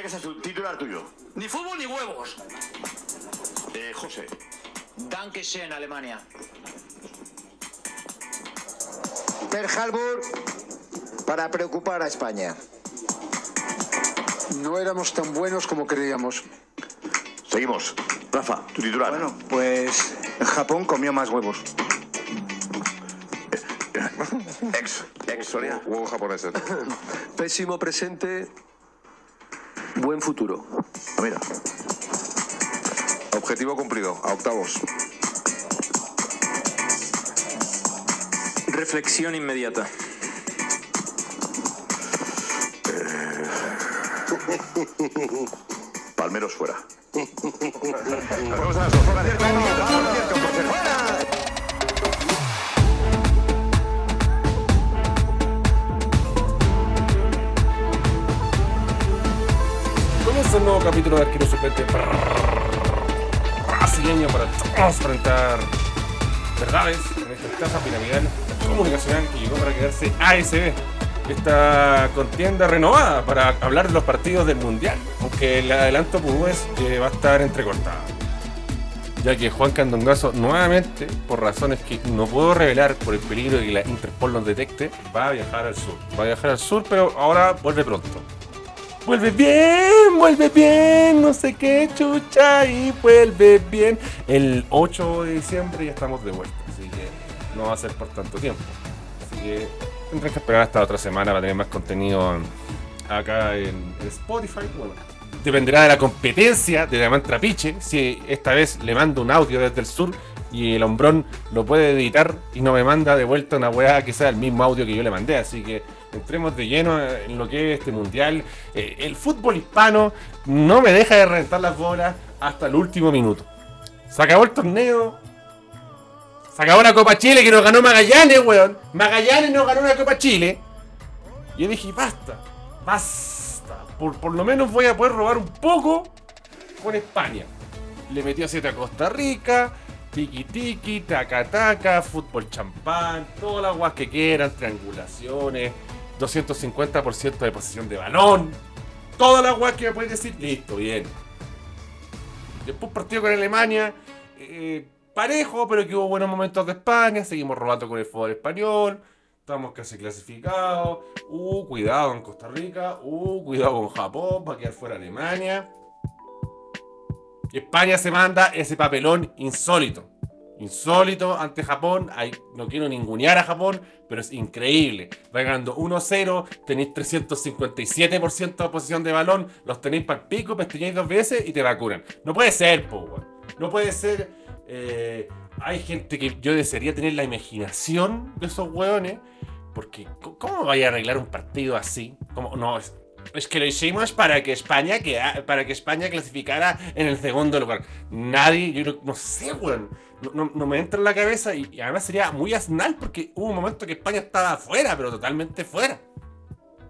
que es titular tuyo. Ni fútbol ni huevos. Eh, José. Dankeschön, Alemania. Per Harbour para preocupar a España. No éramos tan buenos como creíamos. Seguimos. Rafa, tu titular. Bueno, pues Japón comió más huevos. ex, ex Soria. Huevos japoneses. Pésimo presente, buen futuro. Ah, mira. Objetivo cumplido, a octavos. Reflexión inmediata. Palmeros fuera. Vamos a capítulo de Arquero Suplente brasileño para todos enfrentar verdades en esta estafa piramidal comunicacional que llegó para quedarse ASB. Esta contienda renovada para hablar de los partidos del Mundial, aunque el adelanto pues, es que va a estar entrecortado. Ya que Juan Candongazo nuevamente, por razones que no puedo revelar por el peligro de que la Interpol nos detecte, va a viajar al sur. Va a viajar al sur, pero ahora vuelve pronto. Vuelve bien, vuelve bien, no sé qué chucha y vuelve bien. El 8 de diciembre ya estamos de vuelta, así que no va a ser por tanto tiempo. Así que tendrán que esperar hasta otra semana para tener más contenido acá en Spotify. Bueno, dependerá de la competencia de Diamant Trapiche. Si esta vez le mando un audio desde el sur y el hombrón lo puede editar y no me manda de vuelta una weá que sea el mismo audio que yo le mandé. Así que entremos de lleno en lo que es este mundial. Eh, el fútbol hispano no me deja de reventar las bolas hasta el último minuto. Se acabó el torneo. Se acabó la Copa Chile que nos ganó Magallanes, weón. Magallanes nos ganó la Copa Chile. Y yo dije, basta, basta. Por, por lo menos voy a poder robar un poco con España. Le metió 7 a Costa Rica. Tiki tiki, taca taca, fútbol champán, todas las guas que quieran, triangulaciones, 250% de posición de balón, todas las guas que me pueden decir, listo, bien. Después partido con Alemania, eh, parejo, pero que hubo buenos momentos de España, seguimos robando con el fútbol español, estamos casi clasificados, uh, cuidado en Costa Rica, uh, cuidado con Japón, para quedar fuera Alemania. España se manda ese papelón insólito. Insólito ante Japón. No quiero ningunear a Japón, pero es increíble. Va ganando 1-0, tenéis 357% de posición de balón, los tenéis para el pico, pestañáis dos veces y te vacunan. No puede ser, po, weón. No puede ser. eh, hay gente que yo desearía tener la imaginación de esos weones. Porque, ¿cómo vaya a arreglar un partido así? ¿Cómo? No, es, es que lo hicimos para que España para que España clasificara en el segundo lugar. Nadie, yo no, sé, weón. No, me entra en la cabeza y, además sería muy asnal porque hubo un momento que España estaba afuera, pero totalmente fuera.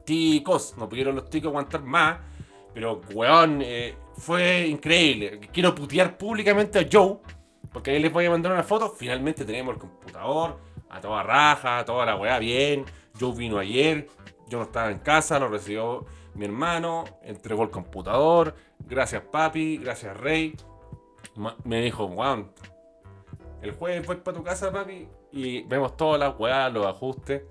Ticos, no pudieron los ticos aguantar más. Pero, weón, eh, fue increíble. Quiero putear públicamente a Joe, porque ahí les voy a mandar una foto. Finalmente tenemos el computador, a toda raja, a toda la weá bien. Joe vino ayer, yo no estaba en casa, lo recibió mi hermano, entregó el computador. Gracias, papi, gracias, Rey. Me dijo, weón, el jueves voy para tu casa, papi, y vemos todas las weas, los ajustes.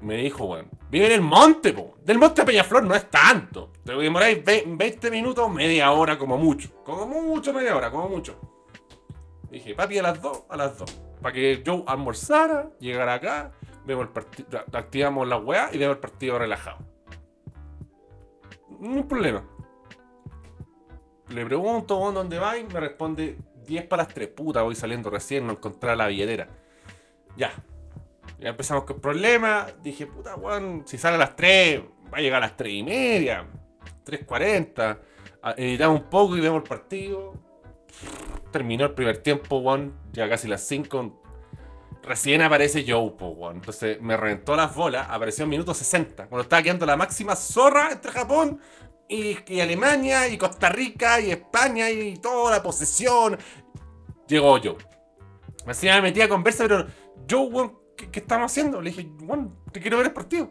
Me dijo, weón, vive en el monte, po. Del monte a Peñaflor no es tanto. Te demoráis ve- 20 minutos, media hora como mucho. Como mucho, media hora, como mucho. Dije, papi, a las 2, a las 2. Para que yo almorzara, llegara acá, vemos el partido, activamos la weá y vemos el partido relajado. Hay problema. Le pregunto, "¿Vos ¿dónde vais? Me responde 10 para las 3. Puta, voy saliendo recién, no encontré la billetera. Ya. Ya empezamos con problemas. Dije, puta, weón, si sale a las 3, va a llegar a las 3 y media. 3.40. Ah, Editamos un poco y vemos el partido. Terminó el primer tiempo, weón. Ya casi las 5. Recién aparece Joe, po. Entonces me reventó las bolas. Apareció en minuto 60. Cuando estaba quedando la máxima zorra entre Japón y, Alemania y Costa Rica y España y toda la posesión. Llegó Joe. Así me metí a conversa, pero Joe, weón, ¿qué, qué estamos haciendo? Le dije, weón, te quiero ver el partido.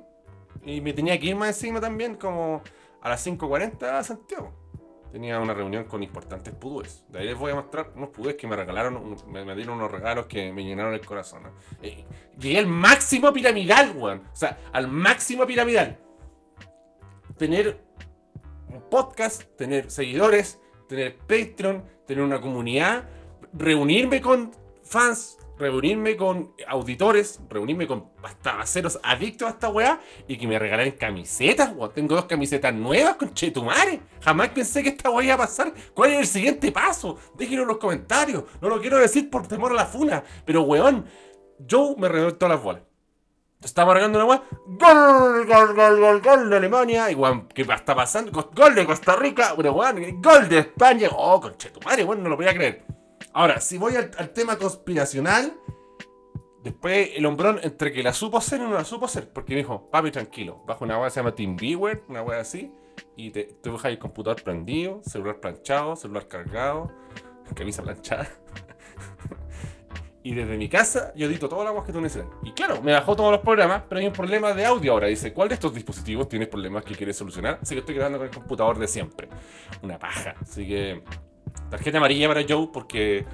Y me tenía que ir más encima también, como a las 5.40 a Santiago. Tenía una reunión con importantes pudúes. De ahí les voy a mostrar unos pudúes que me regalaron, me dieron unos regalos que me llenaron el corazón. ¿no? Eh, llegué al máximo piramidal, weón. O sea, al máximo piramidal. Tener un podcast, tener seguidores, tener Patreon, tener una comunidad, reunirme con fans, reunirme con auditores, reunirme con hasta aceros adictos a esta weá y que me regalen camisetas, weón. Tengo dos camisetas nuevas con Chetumare. Jamás pensé que esta weá iba a pasar. ¿Cuál es el siguiente paso? Déjenlo en los comentarios. No lo quiero decir por temor a la funa, pero weón, Joe me todas las bolas. Estaba regando una weá. Gol, gol, gol, gol, gol de Alemania. Y weón, ¿qué está pasando? Gol- de Costa Rica. Weón, gol de España. Oh, conchetumare, weón, no lo podía creer. Ahora, si voy al, al tema conspiracional, después el hombrón entre que la supo hacer y no la supo hacer. Porque me dijo, papi, tranquilo, bajo una weá que se llama TeamViewer, una weá así. Y te, te dejas el computador prendido, celular planchado, celular cargado, camisa planchada. Y desde mi casa yo edito todas las aguas que tú necesitas. Y claro, me bajó todos los programas, pero hay un problema de audio ahora. Dice, ¿cuál de estos dispositivos tienes problemas que quieres solucionar? Así que estoy grabando con el computador de siempre. Una paja. Así que tarjeta amarilla para Joe porque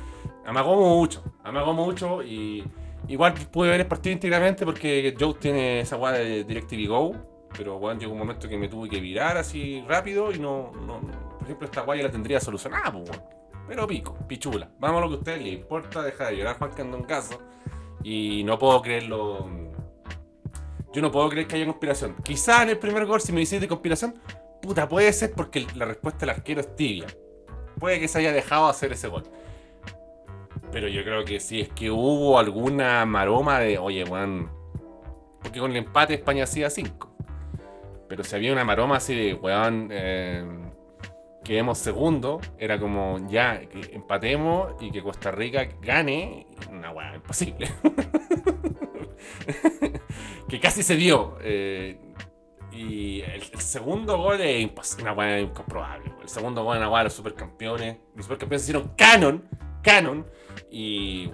amagó mucho. Amagó mucho y igual pude ver el partido íntegramente porque Joe tiene esa guada de DirecTV Go. Pero bueno, llegó un momento que me tuve que virar así rápido y no, no- por ejemplo, esta guaya la tendría solucionada, pues. Pero pico, pichula. Vamos a lo que a usted le importa, deja de llorar Juan en caso. Y no puedo creerlo. Yo no puedo creer que haya conspiración. Quizá en el primer gol, si me dices de conspiración, puta, puede ser porque la respuesta del arquero es tibia. Puede que se haya dejado hacer ese gol. Pero yo creo que si es que hubo alguna maroma de, oye, weón. Porque con el empate España hacía 5. Pero si había una maroma así de, weón, eh, quedemos segundo, era como ya, que empatemos y que Costa Rica gane. Una weá imposible. que casi se dio. eh, y el, segundo gol es una weá incomprobable. El segundo gol es una weá de los supercampeones. Los supercampeones hicieron canon, canon. Y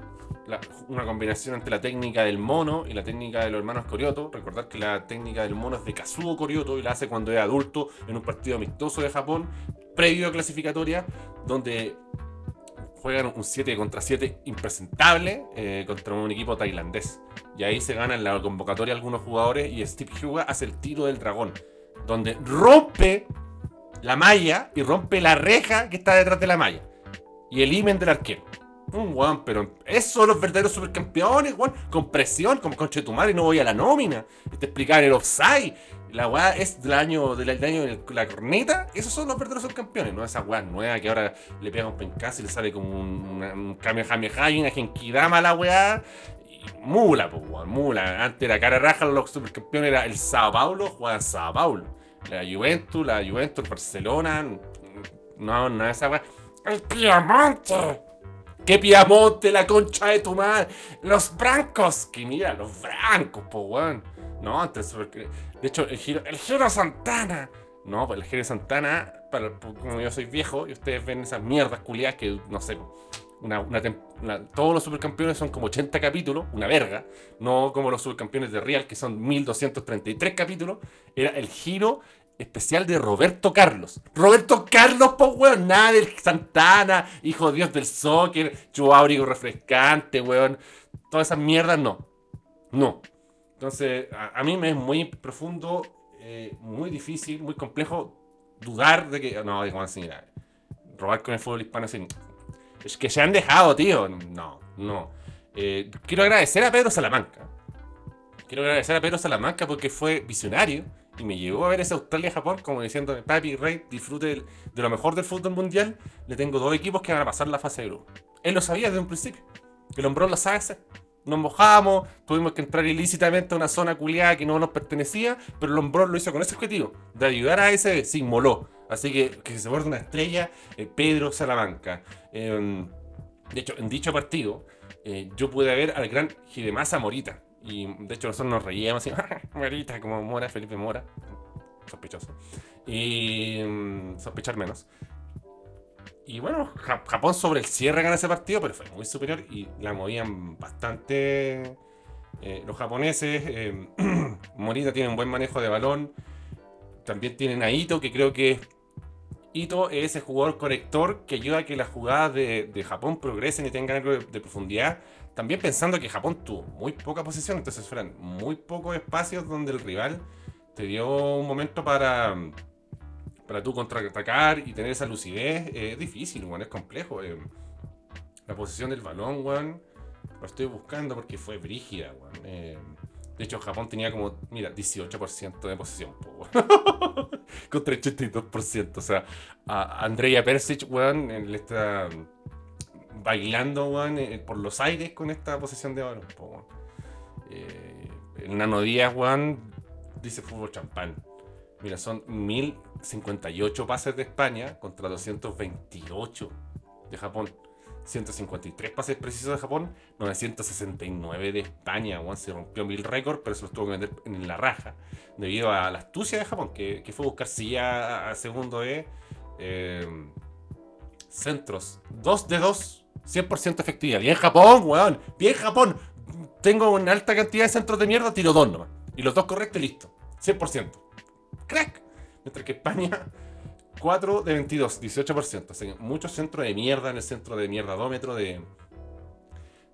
la- una combinación entre la técnica del mono y la técnica de los hermanos Corioto. Recordar que la técnica del mono es de Kazuo Corioto y la hace cuando es adulto en un partido amistoso de Japón, previo a clasificatoria, donde juegan un 7 contra 7 impresentable eh, contra un equipo tailandés. Y ahí se ganan la convocatoria algunos jugadores y Steve Huga hace el tiro del dragón, donde rompe la malla y rompe la reja que está detrás de la malla. Y el imen del arquero. Un weón, pero esos son los verdaderos supercampeones, weón. Con presión, como con Chetumare, no voy a la nómina. Te explicaban el offside. La weá es del año, de la corneta. Esos son los verdaderos subcampeones, no esa weá nueva que ahora le pega un pencazo y le sale como un, un Kamehameha y una Genkidama a la weá. Mula, pues weón, mula. Antes era cara raja, los supercampeones era el Sao Paulo, jugaban Sao Paulo. La Juventus, la Juventus, el Barcelona. No, no, esa weá. El Piemonte. ¿Qué Piamonte, la concha de tu madre? Los Brancos. Que mira, los Brancos, po, weón. No, antes, porque- de hecho, el giro, el giro Santana. No, pues el giro Santana, para, como yo soy viejo y ustedes ven esas mierdas culiadas que, no sé, una- todos los supercampeones son como 80 capítulos, una verga. No como los supercampeones de Real, que son 1233 capítulos. Era el giro especial de Roberto Carlos. Roberto Carlos, po, weón. Nada del Santana, hijo Dios del soccer, chuáurico refrescante, weón. Todas esas mierdas, no. No. Entonces, a, mí me es muy profundo, eh, muy difícil, muy complejo dudar de que. No, de así, mira, robar con el fútbol hispano así. Es que se han dejado, tío. No, no. Eh, quiero agradecer a Pedro Salamanca. Quiero agradecer a Pedro Salamanca porque fue visionario y me llevó a ver ese Australia-Japón como diciendo, papi, Rey, disfrute de lo mejor del fútbol mundial. Le tengo dos equipos que van a pasar la fase de grupo. Él lo sabía desde un principio. El hombrón lo sabe hacer. Nos mojamos, tuvimos que entrar ilícitamente a una zona culiada que no nos pertenecía, pero el hombrón lo hizo con ese objetivo, de ayudar a ese, se inmoló. Así que que se vuelve una estrella, eh, Pedro Salamanca. Eh, de hecho, en dicho partido, eh, yo pude ver al gran Hidemasa Morita. Y de hecho, nosotros nos reíamos así, Morita, como Mora, Felipe Mora. Sospechoso. Y mm, sospechar menos. Y bueno, Ja- Japón sobre el cierre gana ese partido, pero fue muy superior y la movían bastante eh, los japoneses. eh, Morita tiene un buen manejo de balón. también tienen a Ito, que creo que Ito es ese jugador conector que ayuda a que las jugadas de, de Japón progresen y tengan algo de profundidad. También pensando que Japón tuvo muy poca posición, entonces fueron muy pocos espacios donde el rival te dio un momento para, para tú contraatacar y tener esa lucidez. Es difícil, weón, es complejo. eh. La posición del balón, weón, lo estoy buscando porque fue brígida, weón. eh. de hecho, Japón tenía como, mira, 18% de posesión, contra el 82%. O sea, Andrea Persic, weón, él está bailando, weón, eh, por los aires con esta posesión de balón, po. Eh, el Nano Díaz, weón, dice fútbol champán. Mira, son 1058 pases de España contra 228 de Japón. 153 pases precisos de Japón, 969 de España. weón. se rompió mil récords, pero se los tuvo que meter en la raja. Debido a la astucia de Japón, que, que fue buscar silla a, a segundo E. centros, 2 de 2, 100% efectividad. Bien Japón, weón. Bien Japón. Tengo una alta cantidad de centros de mierda, tiro dos nomás. Y los dos correctos y listo. 100%. Crack. Mientras que España, 4 de 22, 18%. Así que muchos centros de mierda en el centro de mierdadómetro de,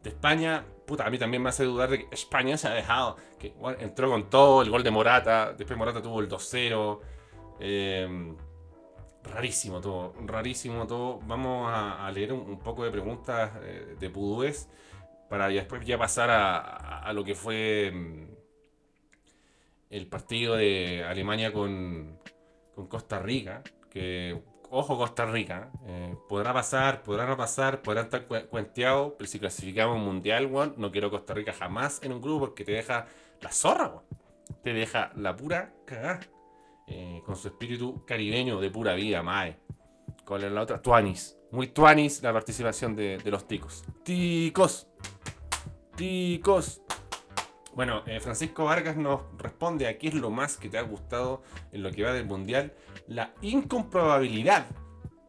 de España. Puta, a mí también me hace dudar de que España se ha dejado. Que bueno, entró con todo, el gol de Morata. Después Morata tuvo el 2-0. Eh, rarísimo todo, rarísimo todo. Vamos a, leer un, poco de preguntas eh, de Pudúes para después ya pasar a, lo que fue mm, el partido de Alemania con, con Costa Rica. Que, ojo Costa Rica, eh, podrá pasar, podrá no pasar, podrá estar cue- cuenteado, pero si clasificamos un mundial, weón, no quiero Costa Rica jamás en un grupo porque te deja la zorra, weón. Te deja la pura cagada eh, con su espíritu caribeño de pura vida, Mae. ¿Cuál es la otra? Tuanis. Muy tuanis la participación de, los ticos. Ticos. Ticos. Bueno, eh, Francisco Vargas nos responde a qué es lo más que te ha gustado en lo que va del mundial. La incomprobabilidad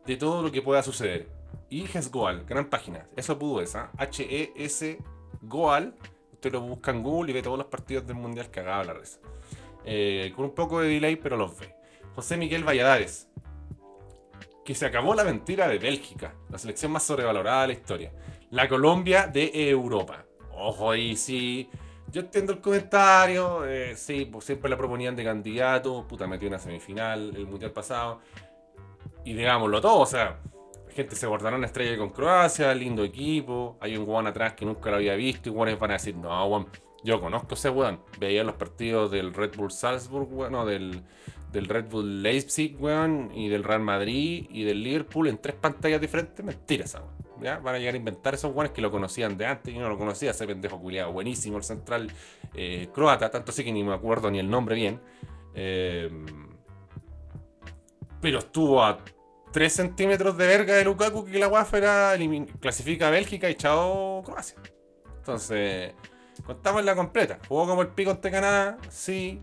de todo lo que pueda suceder. Y Hes Goal, gran página. Eso pudo esa. H-E-S Goal. Usted lo busca en Google y ve todos los partidos del mundial cagado la reza. Eh, con un poco de delay, pero los ve. José Miguel Valladares. Que se acabó la mentira de Bélgica, la selección más sobrevalorada de la historia. La Colombia de Europa. Ojo ahí, sí. Yo entiendo el comentario. eh, sí, pues siempre la proponían de candidato. Puta, metió una semifinal el mundial pasado. Y digámoslo todo, o sea, gente se guardará una estrella con Croacia, lindo equipo. Hay un guan atrás que nunca lo había visto. Y guanes van a decir, no, guan, yo conozco ese weón. Veía los partidos del Red Bull Salzburg, weón, del, del Red Bull Leipzig, weón, y del Real Madrid y del Liverpool en tres pantallas diferentes. Mentira esa, weón. ¿Ya? Van a llegar a inventar esos weones que lo conocían de antes. Yo no lo conocía, ese pendejo culiado. Buenísimo el central eh, croata, tanto así que ni me acuerdo ni el nombre bien. Eh, pero estuvo a 3 centímetros de verga de Lukaku que la guafa era clasifica a Bélgica y chao Croacia. Entonces, contamos la completa. Jugó como el pico ante Canadá, sí,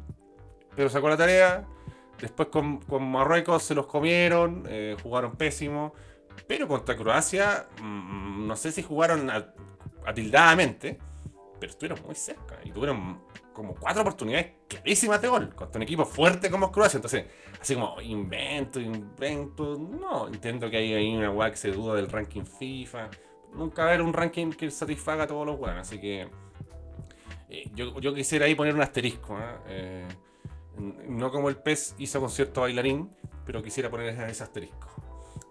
pero sacó la tarea. Después con, con Marruecos se los comieron, eh, jugaron pésimo. Pero contra Croacia, mm, no sé si jugaron atildadamente, pero estuvieron muy cerca y tuvieron como cuatro oportunidades clarísimas de gol contra un equipo fuerte como Croacia. Entonces, así como invento, invento, no, entiendo que hay ahí una weá que se duda del ranking FIFA. Nunca va a haber un ranking que satisfaga a todos los weones, así que eh, yo, yo quisiera ahí poner un asterisco. Eh, n- no como el pez hizo con cierto bailarín, pero quisiera poner ese asterisco.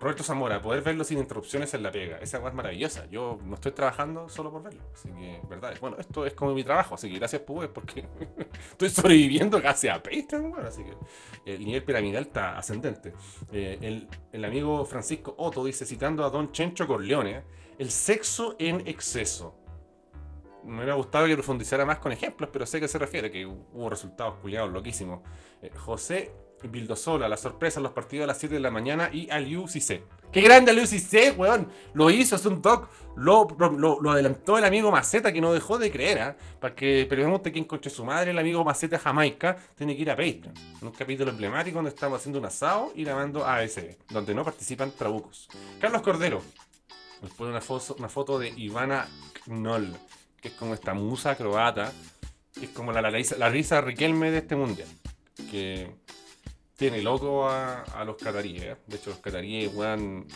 Roberto Zamora, poder verlo sin interrupciones en la pega. Esa weá es maravillosa. Yo no estoy trabajando solo por verlo. Así que, verdad. Bueno, esto es como mi trabajo. Así que gracias, Pubes, porque estoy sobreviviendo casi a Patreon, weón. Así que el nivel piramidal está ascendente. Eh, el, el amigo Francisco Otto dice, citando a Don Chencho Corleone, el sexo en exceso. Me hubiera gustado que profundizara más con ejemplos, pero sé a qué se refiere, que hubo resultados culiados loquísimos. Eh, José Vildosola, la sorpresa en los partidos a las 7 de la mañana y Aliu Cissé. ¡Qué grande Aliu Cissé, weón! Lo hizo, es un doc. Lo, lo, adelantó el amigo Maceta, que no dejó de creer, ¿ah? Para que pregunte quién coche su madre, el amigo Maceta Jamaica, tiene que ir a Patreon. Un capítulo emblemático donde estamos haciendo un asado y grabando ASB, donde no participan trabucos. Carlos Cordero, nos pone una una foto de Ivana Knoll, que es como esta musa croata, que es como la, la, risa- la risa Riquelme de este mundial. Que tiene loco a, a los cataríes. ¿eh? De hecho, los cataríes, weón,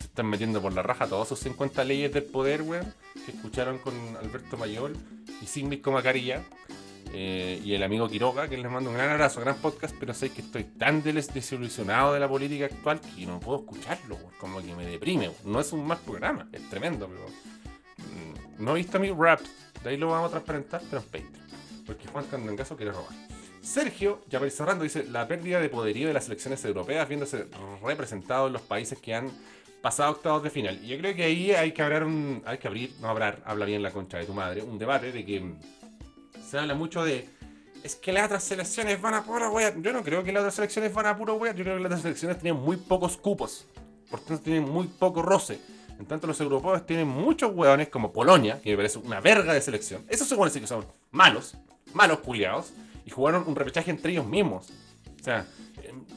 se están metiendo por la raja todas sus 50 leyes del poder, weón, que escucharon con Alberto Mayor y Sigmund Comacarilla. eh, y el amigo Quiroga, que les mando un gran abrazo, gran podcast, pero sé que estoy tan des- desilusionado de la política actual que no puedo escucharlo, como que me deprime. No es un mal programa, es tremendo, pero no he visto mi rap, de ahí lo vamos a transparentar, pero en Patreon, porque Juan Candangazo quiere robar. Sergio, ya para ir cerrando, dice la pérdida de poderío de las elecciones europeas viéndose representado en los países que han pasado octavos de final. Y yo creo que ahí hay que abrir un. Hay que abrir, no hablar, habla bien la concha de tu madre, un debate de que se habla mucho de. Es que las otras selecciones van a puro wea. Yo no creo que las otras selecciones van a puro wea. Yo creo que las otras selecciones tienen muy pocos cupos. Por tanto, tienen muy poco roce. En tanto, los europeos tienen muchos hueones como Polonia, que me parece una verga de selección. Esos se sí que son malos, malos culiados. Y jugaron un repechaje entre ellos mismos. O sea,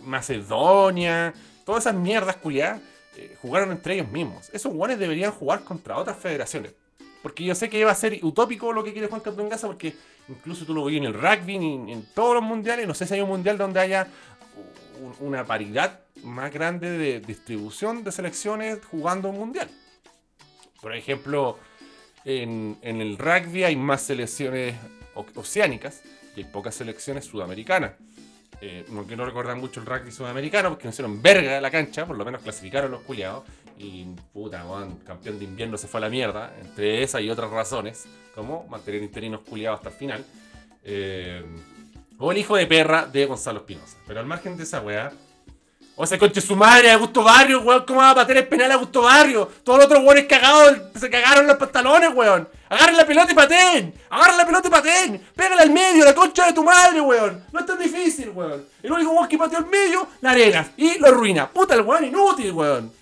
Macedonia, todas esas mierdas culiadas eh, jugaron entre ellos mismos. Esos hueones deberían jugar contra otras federaciones. Porque yo sé que va a ser utópico lo que quiere Juan Campeón Gaza, porque incluso tú lo ves en el rugby, en, en todos los mundiales. No sé si hay un mundial donde haya un- una paridad más grande de distribución de selecciones jugando un mundial. Por ejemplo, en, el rugby hay más selecciones oceánicas y hay pocas selecciones sudamericanas. Eh, no quiero mucho el rugby sudamericano porque no hicieron verga la cancha, por lo menos clasificaron los culiados. Y puta, weón, campeón de invierno se fue a la mierda, entre esas y otras razones, como mantener interinos culiados hasta el final. Eh, o el hijo de perra de Gonzalo Espinosa. Pero al margen de esa weá, o ese conche su madre, Augusto Barrio, weón, ¿cómo va a patear el penal a Augusto Barrio? Todos los otros weones cagados, se cagaron los pantalones, weón. Agarren la pelota y pateen. Agarren la pelota y pateen. Pégale al medio, la concha de tu madre, weón. No es tan difícil, weón. El único weón que pateó al medio, la arenas. Y lo arruina. Puta el weón inútil, weón.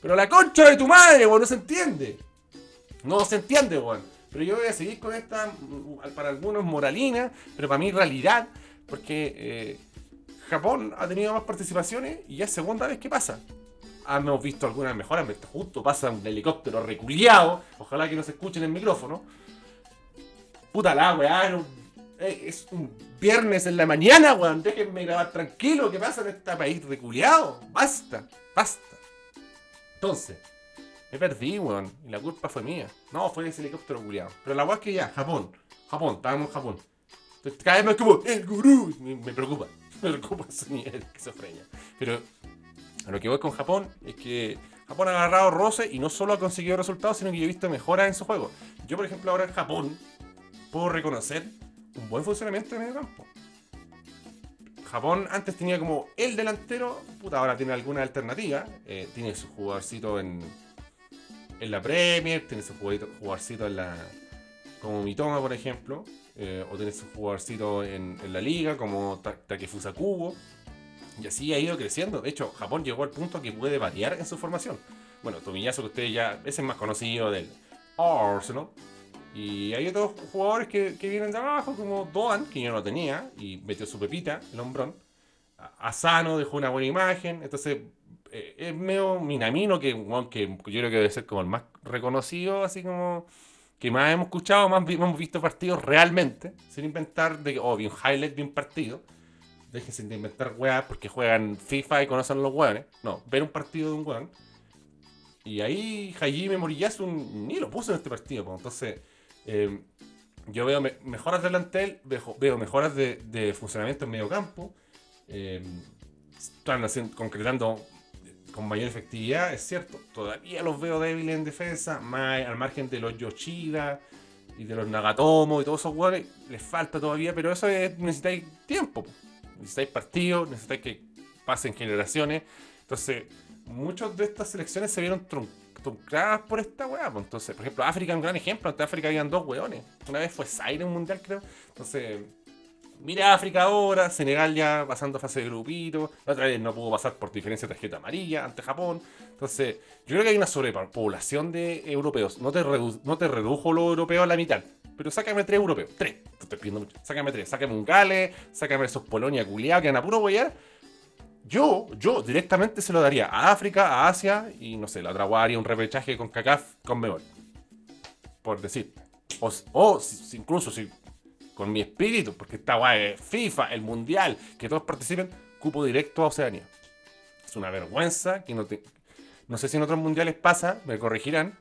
Pero la concha de tu madre, weón, no se entiende. No se entiende, weón. Pero yo voy a seguir con esta, para algunos moralina, pero para mí realidad, porque eh, Japón ha tenido más participaciones y ya es segunda vez que pasa. Hemos visto algunas mejoras, pero justo pasa un helicóptero reculiado, ojalá que no se escuche en el micrófono. Puta la weá, eh, es un viernes en la mañana, weón, déjenme grabar tranquilo, ¿qué pasa en este país reculiado? Basta, basta. Entonces, me perdí, weón. Y la culpa fue mía. No, fue ese helicóptero culiado. Pero la weá es que ya, Japón. Japón, estábamos en Japón. Entonces, cada vez más como, el gurú. Me, me preocupa. Me preocupa ese nivel de esquizofrenia. Pero a lo que voy con Japón es que Japón ha agarrado roce y no solo ha conseguido resultados, sino que yo he visto mejoras en su juego. Yo, por ejemplo, ahora en Japón puedo reconocer un buen funcionamiento de medio campo. Japón antes tenía como el delantero, puta, ahora tiene alguna alternativa. Eh, tiene su jugadorcito en, en la Premier, tiene su jugadito- jugadorcito en la. como Mitoma, por ejemplo. eh, o tiene su jugadorcito en, en la liga, como Ta- Takefusa Kubo. Y así ha ido creciendo. De hecho, Japón llegó al punto que puede variar en su formación. Bueno, Tomiyasu, que ustedes ya. Es más conocido del Arsenal. Y hay otros jugadores que, que vienen de abajo, como Doan, que yo no tenía, y metió su pepita, el hombrón. Asano dejó una buena imagen. Entonces, eh, es medio Minamino, que, que yo creo que debe ser como el más reconocido, así como que más hemos escuchado, más hemos visto partidos realmente, sin inventar de oh, un highlight de un partido. Déjense de inventar weas porque juegan FIFA y conocen los weones. No, ver un partido de un weón. Y ahí Hajime Moriyasu ni lo puso en este partido. pues. Entonces, eh, yo veo me- mejoras del plantel, veo, veo mejoras de, de funcionamiento en medio campo. eh, están concretando con mayor efectividad, es cierto. Todavía los veo débiles en defensa, más al margen de los Yoshida y de los Nagatomo y todos esos jugadores. Les falta todavía, pero eso es, necesitáis tiempo. po. Necesitáis partidos, necesitáis que pasen generaciones. Entonces, muchas de estas selecciones se vieron trun- truncadas por esta weá. Entonces, por ejemplo, África es un gran ejemplo. Ante África habían dos weones. Una vez fue Zaire en un mundial, creo. Entonces, mira África ahora. Senegal ya pasando fase de grupito. La otra vez no pudo pasar por diferencia de tarjeta amarilla ante Japón. Entonces, yo creo que hay una sobrepoblación de europeos. No te, no te redujo los europeos a la mitad. Pero sácame tres europeos. Tres. Te estoy mucho. Sácame tres. Sácame un Gales. Sácame esos Polonia culiados que van a puro. Yo, yo directamente se lo daría a África, a Asia y no sé, la otra haría un repechaje con CACAF con Mebol. Por decir. O, o si- incluso si con mi espíritu, porque esta guay es FIFA, el Mundial, que todos participen, cupo directo a Oceanía. Es una vergüenza que no te... No sé si en otros mundiales pasa, me corregirán.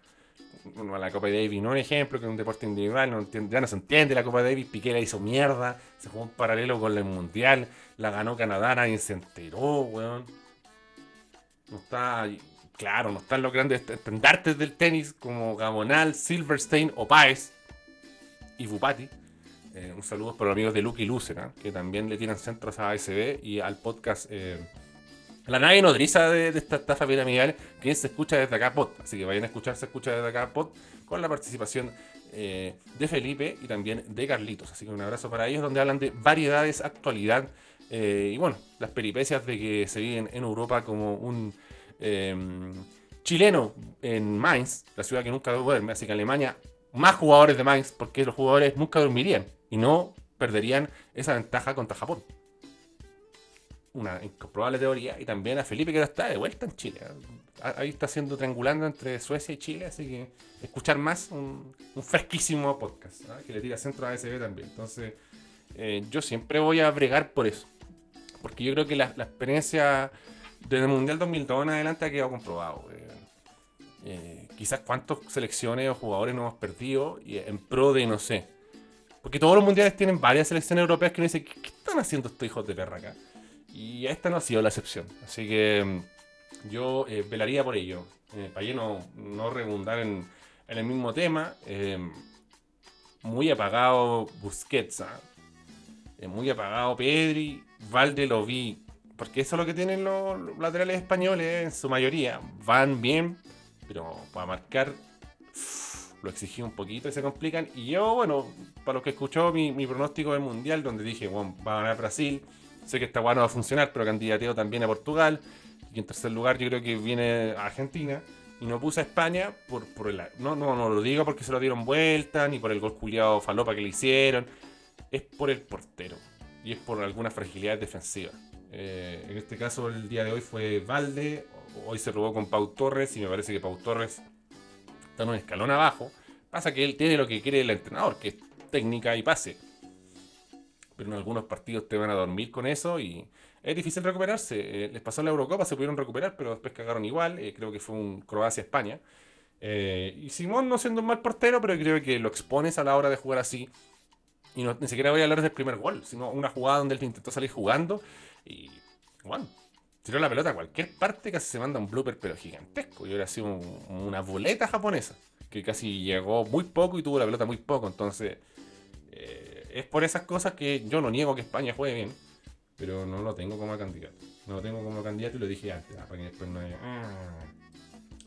Bueno, la Copa Davis, no un ejemplo, que es un deporte individual, ya no se entiende la Copa Davis, Piqué la hizo mierda, se jugó un paralelo con el Mundial, la ganó Canadá, nadie se enteró, weón. No está, claro, no están los grandes estandartes del tenis como Gabonal, Silverstein o Páez y Bupati. Eh, un saludo para los amigos de Lucky Lucena, que también le tiran centros a ASB y al podcast eh, La nave nodriza de, de esta estafa piramidal, que se escucha desde acá pod. Así que vayan a escuchar, se escucha desde acá pod, con la participación eh, de Felipe y también de Carlitos. Así que un abrazo para ellos, donde hablan de variedades, actualidad y bueno, las peripecias de que se viven en Europa como un chileno en Mainz, la ciudad que nunca duerme. Así que Alemania, más jugadores de Mainz, porque los jugadores nunca dormirían y no perderían esa ventaja contra Japón. Una incomprobable teoría. Y también a Felipe que ya está de vuelta en Chile. Ah, Ahí está haciendo triangulando entre Suecia y Chile. Así que escuchar más un, fresquísimo podcast ¿ah? que le tira centro a ASB también. Entonces, eh, yo siempre voy a bregar por eso. Porque yo creo que la, experiencia desde Mundial 2002 en adelante ha quedado comprobado. eh. Eh, quizás cuántas selecciones o jugadores no hemos perdido y en pro de no sé. Porque todos los mundiales tienen varias selecciones europeas que uno dice, ¿qué, están haciendo estos hijos de perra acá? Y esta no ha sido la excepción. Así que mm, yo eh, velaría por ello. Eh, para yo no, no redundar en, el mismo tema. eh, muy apagado Busquets. ¿ah? Eh, muy apagado Pedri. Valde lo vi. Porque eso es lo que tienen los laterales españoles en su mayoría. Van bien, pero para marcar lo exigí un poquito y se complican. Y yo, bueno, para los que escuchó mi, mi pronóstico del mundial, donde dije, bueno, va a ganar Brasil. Sé que esta guay va a funcionar, pero candidateo también a Portugal. Y en tercer lugar, yo creo que viene a Argentina. Y no puse a España por, por el. No, no, no lo digo porque se lo dieron vuelta, ni por el gol culiado falopa que le hicieron. Es por el portero. Y es por algunas fragilidades defensivas. Eh, en este caso, el día de hoy fue Valde. Hoy se probó con Pau Torres. Y me parece que Pau Torres está en un escalón abajo. Pasa que él tiene lo que quiere el entrenador, que es técnica y pase. Pero en algunos partidos te van a dormir con eso y es difícil recuperarse. Eh, les pasó en la Eurocopa, se pudieron recuperar, pero después cagaron igual. Eh, creo que fue un Croacia-España. Eh, y Simón no siendo un mal portero, pero creo que lo expones a la hora de jugar así. Y ni siquiera voy a hablar del primer gol, sino una jugada donde él intentó salir jugando y, bueno, tiró la pelota a cualquier parte, casi se manda un blooper, pero gigantesco. Y ahora sido un- una boleta japonesa, que casi llegó muy poco y tuvo la pelota muy poco. Entonces, eh, es por esas cosas que yo no niego que España juegue bien, pero no lo tengo como candidato. No lo tengo como candidato y lo dije antes, ah, para que después no haya- ah.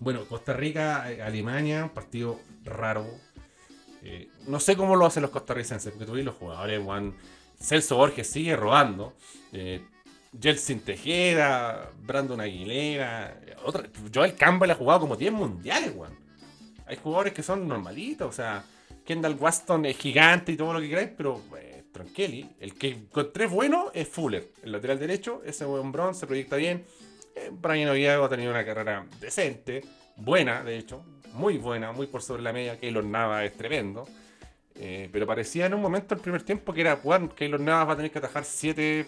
Bueno, Costa Rica, eh, Alemania, un partido raro. Eh, no sé cómo lo hacen los costarricenses, porque tú los jugadores, Juan. Celso Borges sigue robando. Jelsin Tejeda, Brandon Aguilera. Otra, Joel Campbell ha jugado como 10 mundiales, Juan. Hay jugadores que son normalitos, o sea, Kendall Waston es gigante y todo lo que queráis, pero eh, el que encontré bueno es Fuller, el lateral derecho, ese buen bronce, se proyecta bien. Eh, Brian Oviedo ha tenido una carrera decente, buena, de hecho, muy buena, muy por sobre la media. Keylor Nava es tremendo. Eh, pero parecía en un momento el primer tiempo que era, Juan, Keylor Nava va a tener que atajar 7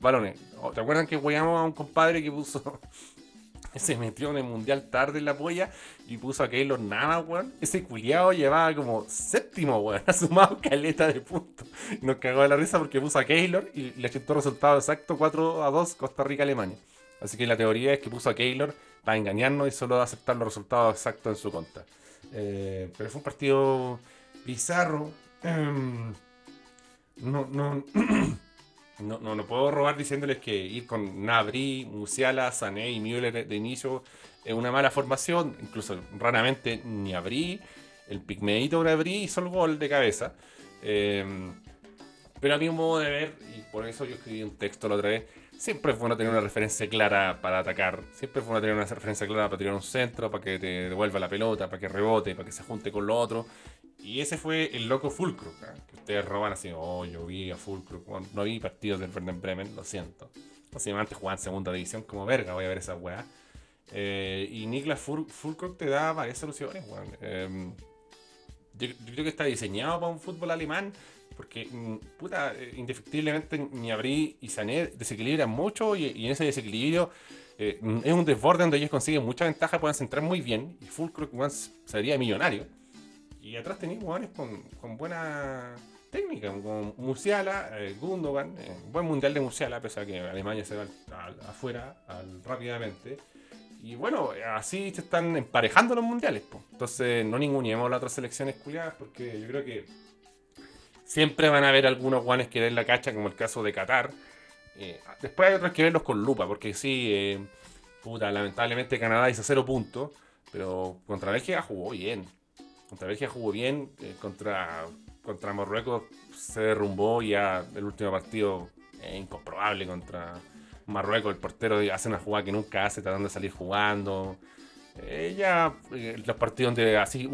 balones. ¿Te acuerdan que weamos a un compadre que puso se metió en el mundial tarde en la polla y puso a Keylor Nava, weón. Ese culiado llevaba como séptimo, weón. Ha sumado caleta de puntos. Nos cagó de la risa porque puso a Keylor y le achentó resultado exacto 4 a 2 Costa Rica-Alemania. Así que la teoría es que puso a Keylor para engañarnos y solo aceptar los resultados exactos en su contra. Eh, pero fue un partido bizarro. No, no, no, no, no puedo robar diciéndoles que ir con Nabri, Musiala, Sané y Müller de inicio es una mala formación. Incluso raramente ni abrí. El pigmeito Nabri hizo el gol de cabeza. Eh, pero a mi modo de ver, y por eso yo escribí un texto la otra vez, siempre es bueno tener una referencia clara para atacar. Siempre es bueno tener una referencia clara para tirar un centro, para que te devuelva la pelota, para que rebote, para que se junte con lo otro. Y ese fue el loco Fulcro, ¿ah? que ustedes roban así, oh, yo vi a Fulcro. No vi partidos del Werder Bremen, lo siento. Posiblemente jugaban en segunda división como verga, voy a ver esa weá. Eh, y Niklas Ful Fulcro te da varias soluciones, weón. Eh, yo, creo que está diseñado para un fútbol alemán, Porque, mm, puta, eh, indefectiblemente Ñabrí y Sané desequilibran mucho y, y en ese desequilibrio eh, mm, es un desborde donde ellos consiguen mucha ventaja, pueden centrar muy bien y Fulcro sería millonario. Y atrás tenéis jugadores con, con buena técnica, con Musiala, eh, Gundogan, eh, buen mundial de Musiala, pese a que Alemania se va al- afuera rápidamente. Y bueno, así se están emparejando los mundiales. po. Entonces, no ninguneemos las otras selecciones culiadas, porque yo creo que siempre van a haber algunos guanes que den la cacha, como el caso de Qatar. Eh, después hay otros que verlos con lupa, porque sí, puta, lamentablemente Canadá hizo cero puntos, pero contra Bélgica jugó bien. Contra Bélgica jugó bien, eh, contra, contra Marruecos se derrumbó ya el último partido es incomprobable contra Marruecos. El portero hace una jugada que nunca hace, tratando de salir jugando. Eh, ya eh, los partidos donde así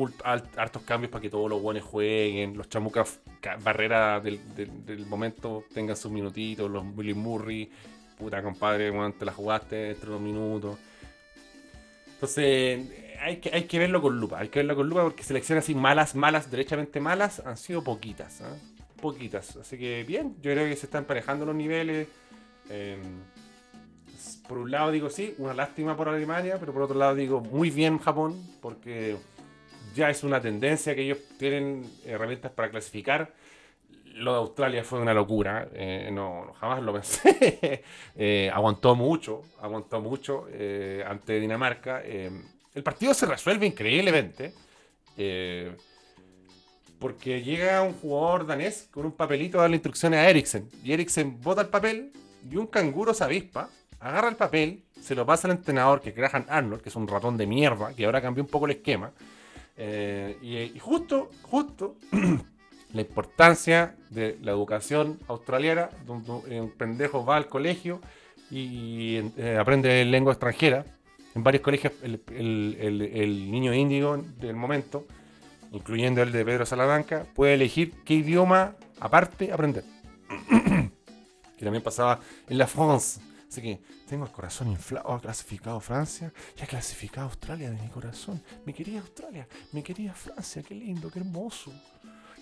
hartos cambios para que todos los buenos jueguen, los chamucas ca- barrera del, del- momento tengan sus minutitos, los Willy Murray, puta compadre, bueno, te la jugaste dentro de unos minutos. Entonces, eh, hay que, hay que verlo con lupa, hay que verlo con lupa porque selecciones así malas, malas, derechamente malas, han sido poquitas, ¿ah? Poquitas. Así que bien, yo creo que se están emparejando los niveles. eh, por un lado digo sí, una lástima por Alemania, pero por otro lado digo muy bien Japón, porque ya es una tendencia que ellos tienen herramientas para clasificar. Lo de Australia fue una locura, eh, no, jamás lo pensé. Eh, aguantó mucho, aguantó mucho eh, ante Dinamarca. El partido se resuelve increíblemente. eh, porque llega un jugador danés con un papelito a darle instrucciones a Eriksen. Y Eriksen bota el papel y un canguro se avispa, agarra el papel, se lo pasa al entrenador, que es Graham Arnold, que es un ratón de mierda, que ahora cambió un poco el esquema. Eh, y, y justo, justo, la importancia de la educación australiana, donde un pendejo va al colegio y eh, aprende lengua extranjera. En varios colegios el, niño índigo del momento, incluyendo el de Pedro Salamanca, puede elegir qué idioma aparte aprender. que también pasaba en la France. Así que tengo el corazón inflado. Ha clasificado Francia y ha clasificado Australia de mi corazón. Mi querida Australia, mi querida Francia, qué lindo, qué hermoso.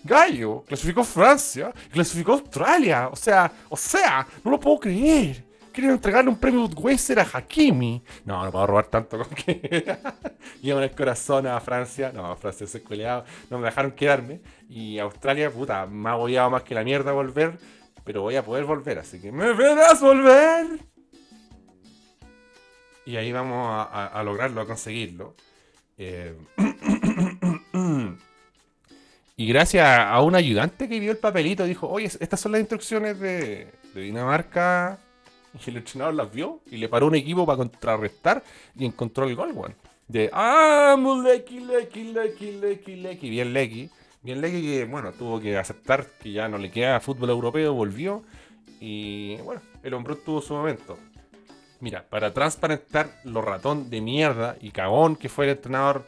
Gallo, clasificó Francia, clasificó Australia. O sea, o sea, no lo puedo creer. Quieren entregarle un premio Budweiser a Hakimi. No, no puedo robar tanto con que llevan el corazón a Francia. No, Francia se cueleado. No me dejaron quedarme. Y Australia, puta, me ha agobiado más que la mierda volver. Pero voy a poder volver, así que ¡me verás volver! Y ahí vamos a, lograrlo, a conseguirlo. Eh, y gracias a un ayudante que vio el papelito, dijo, oye, estas son las instrucciones de Dinamarca. Y el entrenador las vio y le paró un equipo para contrarrestar y encontró el gol, weón. De, ah, Muleki, Leki, Leki, Leki, Leki. Bien Leki. Bien Leki que, bueno, tuvo que aceptar que ya no le queda fútbol europeo, volvió. Y, bueno, el hombro tuvo su momento. Mira, para transparentar lo ratón de mierda y cagón que fue el entrenador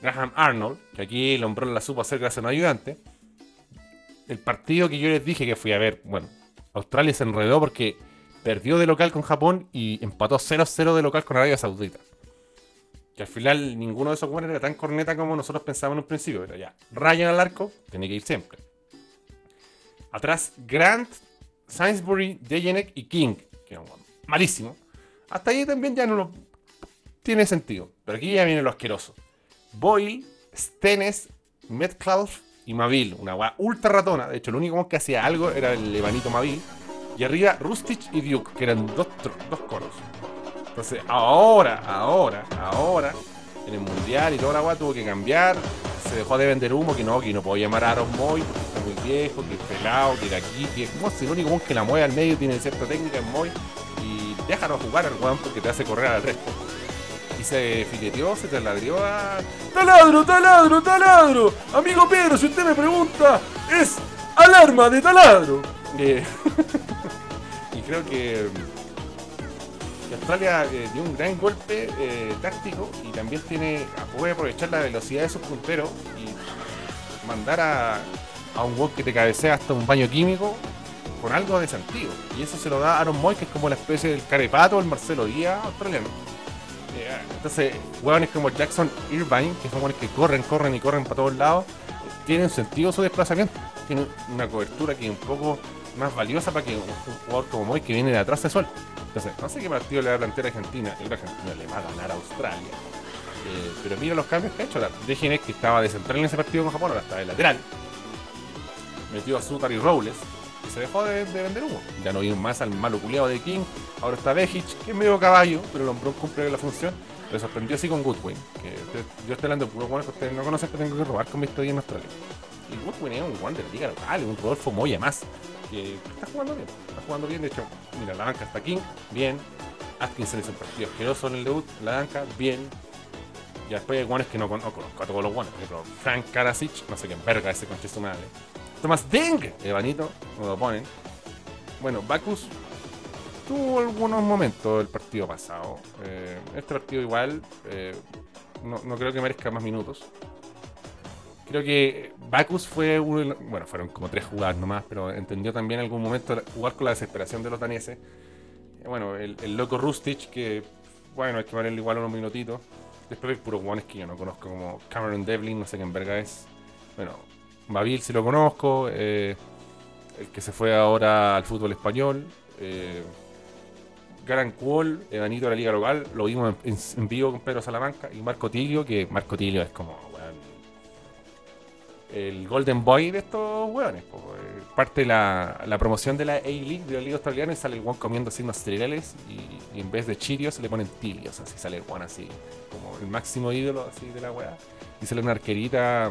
Graham Arnold, que aquí el hombrón la supo hacer gracias a un ayudante, el partido que yo les dije que fui a ver, bueno, Australia se enredó porque perdió de local con Japón y empató 0-0 de local con Arabia Saudita. Que al final ninguno de esos buenos era tan corneta como nosotros pensábamos en un principio, pero ya, Ryan al arco, tiene que ir siempre. Atrás, Grant, Sainsbury, Dejenek y King, que era un malísimo. Hasta ahí también ya no lo tiene sentido. Pero aquí ya viene lo asqueroso. Boyle, Stenes, Metcalf y Mavil. Una weá ultra ratona. De hecho, el único que hacía algo era el Levanito Mavil. Y arriba Rustich y Duke, que eran dos, dos coros. Entonces, ahora, ahora, ahora, en el mundial y toda la weá tuvo que cambiar. Se dejó de vender humo, que no, que no puedo llamar a Aaron Moy porque está muy viejo, que es pelado, que era aquí, que es como si el único que la mueve al medio tiene cierta técnica en Moy. Y déjalo jugar al weón porque te hace correr al resto. Y se fileteó, se taladrió a. ¡Taladro, taladro, taladro! Amigo Pedro, si usted me pregunta, es alarma de taladro. Eh, creo que, Australia eh, dio un gran golpe eh, táctico y también tiene puede aprovechar la velocidad de sus punteros y mandar a, a un gol que te cabecea hasta un baño químico con algo de sentido. Y eso se lo da Aaron Moy, que es como la especie del carepato, el Marcelo Díaz australiano. Eh, Entonces, hueones como Jackson Irvine, que son hueones que corren, corren y corren para todos lados, tienen sentido su desplazamiento. tiene una cobertura que un poco más valiosa para que un, jugador como Moy que viene de atrás se suelte. Entonces, no sé qué partido le va a plantear a Argentina. Yo creo que Argentina le va a ganar a Australia. Eh, pero mira los cambios que ha hecho. La DGN que estaba de central en ese partido con Japón, ahora está de lateral. Metió a Sutar y Robles. Y se dejó de, de vender humo. Ya no vino más al malo culiado de King. Ahora está Bejic, que es medio caballo, pero el hombrón cumple la función. Le sorprendió así con Goodwin. Que yo estoy hablando de puros buenos que ustedes no conocen que tengo que robar con mi historia en Australia. Y Goodwin es un Wander liga local, un Rodolfo Moya más. Que está jugando bien. Está jugando bien, de hecho, mira, la banca está King, bien. Atkinson hizo un partido asqueroso en el debut, la banca, bien. Y después hay guanes que no, no conozco a todos los guanes. Por ejemplo, Frank Karasic, no sé qué verga ese conche su madre. Tomás Deng, Evanito, no lo ponen. Bueno, Bacchus tuvo algunos momentos el partido pasado. Eh, este partido igual, eh, no, no creo que merezca más minutos. Creo que Bacchus fue uno de los- Bueno, fueron como tres jugadas nomás, pero entendió también en algún momento jugar con la desesperación de los daneses. Eh, Bueno, el, loco Rustich, que bueno, hay que ponerle igual unos minutitos. Después hay puros guanes que yo no conozco, como Cameron Devlin, no sé qué en verga es. Bueno, Babil sí lo conozco. eh, el que se fue ahora al fútbol español. Eh, Garan Kuol, Evanito de la Liga Local, lo vimos en, en vivo con Pedro Salamanca. Y Marco Tilio, que Marco Tilio es como, el Golden Boy de estos weones. po, eh, parte de la, promoción de la A-League, de la Liga Australiana, y sale el weón comiendo signos cereales. Y, en vez de chirios le ponen tilios, así sale el así, como el máximo ídolo así de la weá. Y sale una arquerita,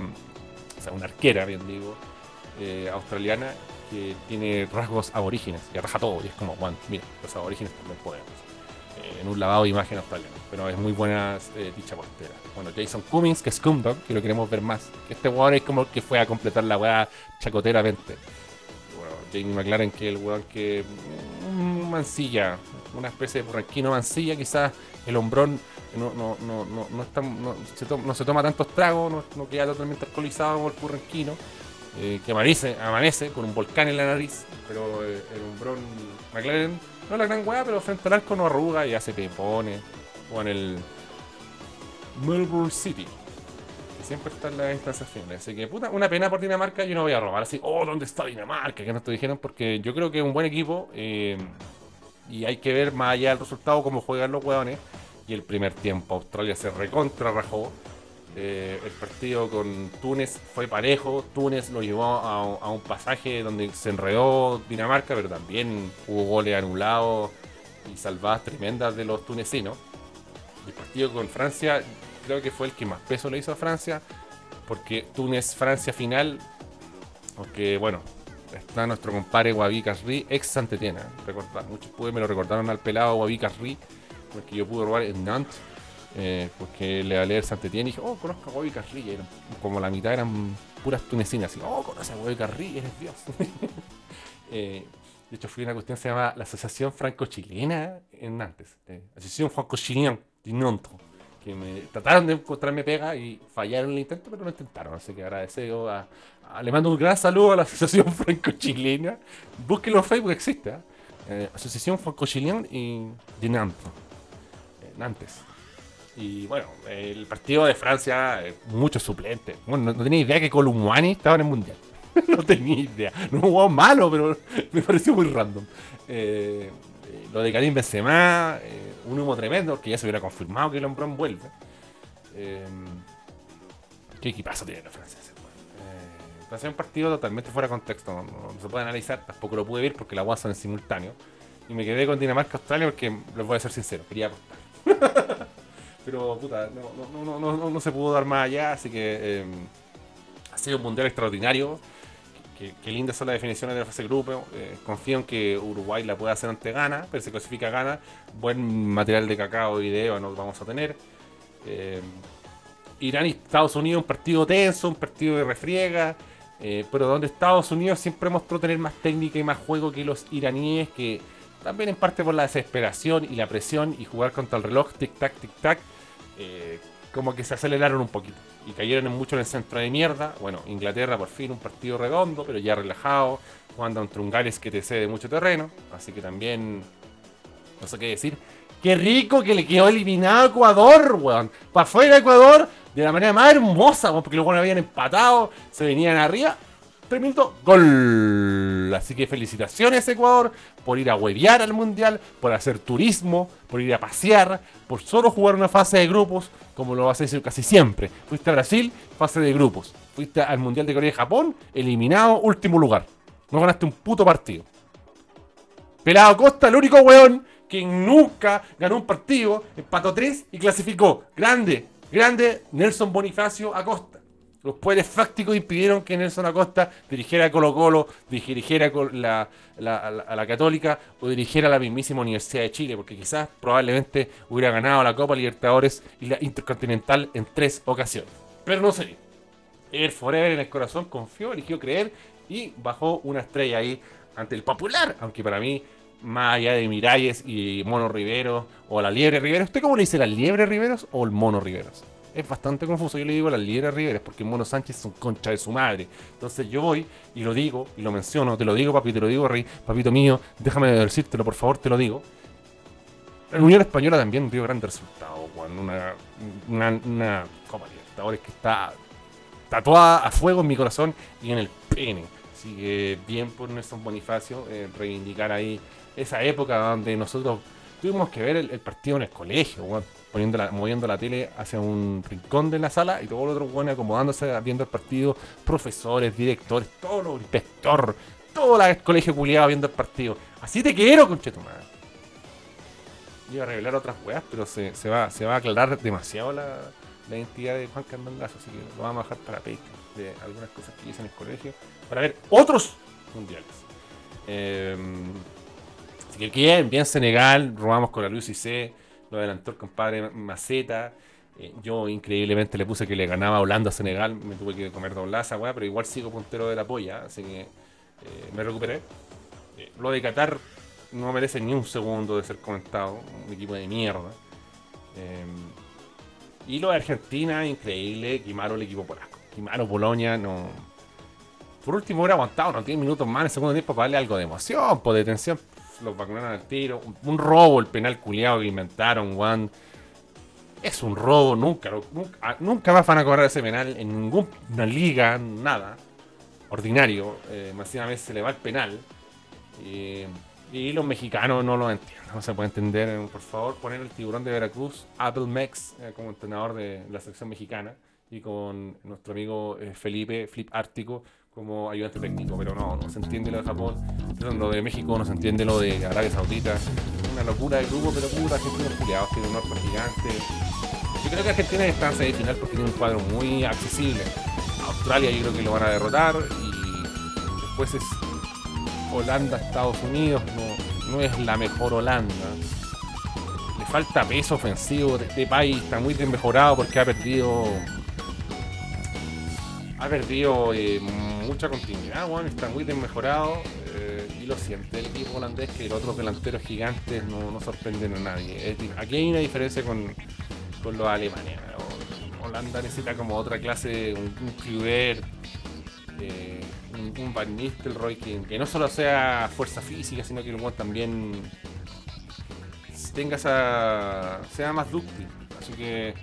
o sea, una arquera, bien digo, eh, australiana, que tiene rasgos aborígenes, y raja todo, y es como, weón, mira, los aborígenes también podemos. Eh, en un lavado de imagen australiano, pero es muy buena eh, dicha portera. Bueno, Jason Cummings, que es Scumdog, que lo queremos ver más. Este weón es como que fue a completar la weá chacoteramente. Bueno, Jamie McLaren, que es el weón que. mm, mancilla, una especie de porranquino mancilla, quizás el hombrón no, no, no, no, no, no se, to- no se toma tantos tragos, no, no queda totalmente alcoholizado como el porranquino. eh, que amanece, amanece con un volcán en la nariz, pero eh, el hombrón McLaren no es la gran weá, pero frente al arco no arruga y hace pepones. O en el Melbourne City, que siempre está en las instancias finales. Así que, puta, una pena por Dinamarca. Yo no voy a robar así, oh, ¿dónde está Dinamarca? Que no te dijeron, porque yo creo que es un buen equipo eh, y hay que ver más allá del resultado cómo juegan los hueones. Y el primer tiempo, Australia se recontra rajó. Eh, el partido con Túnez fue parejo. Túnez lo llevó a un pasaje donde se enredó Dinamarca, pero también hubo goles anulados y salvadas tremendas de los tunecinos. El partido con Francia creo que fue el que más peso le hizo a Francia, porque Túnez-Francia final, aunque bueno, está nuestro compadre Wabi Casri, ex Santetiena. Recordar, muchos pude, me lo recordaron al pelado Wabi Casri, porque yo pude robar en Nantes. Eh, porque le hablé del Saint-Étienne y dije, oh, conozco a Wabi Carri. Como la mitad eran puras tunecinas. Y, oh, conoces a Wabi Carri, eres Dios. Eh, de hecho, fui a una cuestión que se llama la Asociación Franco-Chilena en Nantes. eh, Asociación Franco-Chilena de Nantes. Que me trataron de encontrarme pega y fallaron el intento, pero lo intentaron. Así que agradezco a, le mando un gran saludo a la Asociación Franco-Chilena. Búsquenlo en Facebook, existe. ¿eh? Eh, Asociación Franco-Chilena y de Nantes. Eh, Nantes. Y bueno, el partido de Francia, eh, muchos suplentes. Bueno, no, no tenía idea que Columani estaba en el mundial. no tenía idea. No jugó malo, pero me pareció muy random. Eh, eh, lo de Karim Benzema, eh, un humo tremendo, que ya se hubiera confirmado que el hombrón vuelve. Eh, ¿Qué equipazo tiene ese weón? Eh, es un partido totalmente fuera de contexto. No, se puede analizar, tampoco lo pude ver porque la guasa en simultáneo. Y me quedé con Dinamarca-Australia porque, les voy a ser sincero, quería apostar. Pero, puta, no, no, no, no, no, no se pudo dar más allá, así que eh, ha sido un mundial extraordinario. Qué lindas son las definiciones de la fase de grupo. Eh, confío en que Uruguay la pueda hacer ante Ghana, pero se clasifica Ghana. Buen material de cacao y de Eva nos vamos a tener. Eh, Irán y Estados Unidos, un partido tenso, un partido de refriega. eh, pero donde Estados Unidos siempre mostró tener más técnica y más juego que los iraníes, que también en parte por la desesperación y la presión y jugar contra el reloj, tic-tac, tic-tac, como que se aceleraron un poquito y cayeron mucho en el centro de mierda. Bueno, Inglaterra por fin un partido redondo, pero ya relajado, jugando contra un Gales que te cede mucho terreno, así que también no sé qué decir. Qué rico que le quedó eliminado a Ecuador, weón. Para afuera Ecuador, de la manera más hermosa, porque luego no habían empatado, se venían arriba. 3 minutos, gol. Así que felicitaciones Ecuador por ir a huevear al Mundial, por hacer turismo, por ir a pasear, por solo jugar una fase de grupos, como lo decir casi siempre. Fuiste a Brasil, fase de grupos. Fuiste al Mundial de Corea y Japón, eliminado, último lugar. No ganaste un puto partido. Pelado Costa, el único weón que nunca ganó un partido, empató 3 y clasificó. Grande, grande Nelson Bonifacio Acosta. Los poderes fácticos impidieron que Nelson Acosta dirigiera a Colo Colo, dirigiera a la Católica o dirigiera a la mismísima Universidad de Chile, porque quizás probablemente hubiera ganado la Copa Libertadores y la Intercontinental en tres ocasiones. Pero no sé. El Forever en el corazón confió, eligió creer y bajó una estrella ahí ante el popular, aunque para mí, más allá de Miralles y Mono Riveros o la Liebre Riveros, ¿usted cómo le dice la Liebre Riveros o el Mono Riveros? Es bastante confuso, yo le digo la Liebre Riveros porque el Mono Sánchez es un concha de su madre. Entonces yo voy y lo digo y lo menciono, te lo digo papi, te lo digo rey, papito mío, déjame decírtelo por favor, te lo digo. La Unión Española también dio grandes resultados, weón. Una, una, una Copa Libertadores que está tatuada a fuego en mi corazón y en el pene. Así que bien por Nelson Bonifacio, eh, reivindicar ahí esa época donde nosotros tuvimos que ver el, el partido en el colegio, weón, moviendo la tele hacia un rincón de la sala y todos los otros weones acomodándose viendo el partido, profesores, directores, todos los inspector, todo el colegio culiado viendo el partido. Así te quiero, conchetumada. Iba a revelar otras weas, pero se, va, se va a aclarar demasiado la, identidad de Juan Carlos Lazo, así que lo vamos a bajar para Patreon de algunas cosas que hice en el colegio para ver otros mundiales. Eh, así que bien, bien Senegal, robamos con la Luis y C, lo adelantó el compadre Maceta. Eh, yo increíblemente le puse que le ganaba Holanda a Senegal, me tuve que comer doblaza, weá, pero igual sigo puntero de la polla, así que eh, me recuperé. Eh, lo de Qatar no merece ni un segundo de ser comentado, un equipo de mierda. Y lo de Argentina, increíble, quemaron el equipo polaco. Quemaron Polonia, no. Por último, hubiera aguantado unos 10 minutos más en el segundo tiempo para darle algo de emoción, por detención. Los vacunaron al tiro. Un, robo, el penal culiado que inventaron, Juan. Es un robo, nunca, nunca, ah, nunca van a cobrar ese penal en ninguna liga, nada. Ordinario. Eh, una vez se le va el penal. Y, y los mexicanos no lo entienden, no se puede entender. Eh, Por favor, poner el tiburón de Veracruz, Apple Mex, eh, como entrenador de la selección mexicana, y con nuestro amigo eh, Felipe, Flip Ártico, como ayudante técnico. Pero no, no se entiende lo de Japón, lo de México, no se entiende lo de Arabia Saudita. Una locura de grupo, pero puta, Argentinos culiados, tiene un norte gigante. Yo creo que Argentina está en semifinal porque tiene un cuadro muy accesible. Australia yo creo que lo van a derrotar y después es Holanda, Estados Unidos, no, no es la mejor Holanda. Le falta peso ofensivo. Este país está muy desmejorado porque ha perdido. Ha perdido eh, mucha continuidad, weón, está muy desmejorado. eh, y lo siente el equipo holandés que los otros delanteros gigantes no, no sorprenden a nadie. Aquí hay una diferencia con, con los alemanes. Holanda necesita como otra clase, un, un eh, un, un Van Nistelrooy que, no solo sea fuerza física, sino que el también tenga esa. sea más dúctil. Así que.